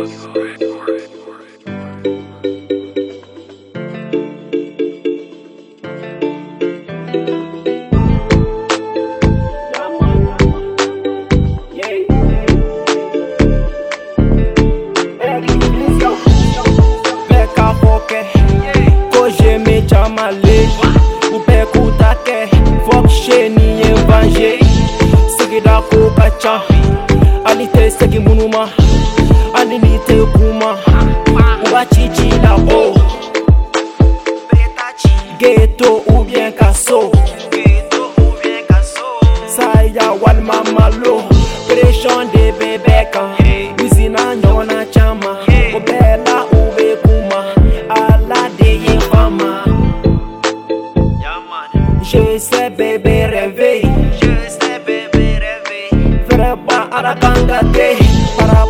Mwen ka fokè, kò jè mè chan malè Mwen pe kouta kè, fok chè ni evanje Sege la kouba chan, alite sege mounouman alilite kuma ubachichila o geto ubien kaso saya walma malo pression de bebe kan usina ɲɔgɔnna caman o bɛɛ la u be kuma ala de ye fama je sais bebe reve Frère, pas à la cangate, par rapport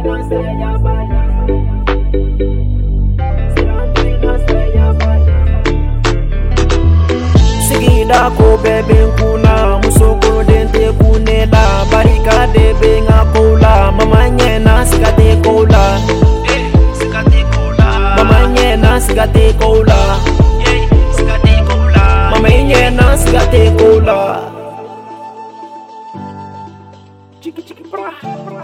Sigida ko bebe kula musoko dente kunela barika de be ngakola mama nyena sigate kola mama nyena sigate kola mama nyena sigate kola Chiki chiki pra pra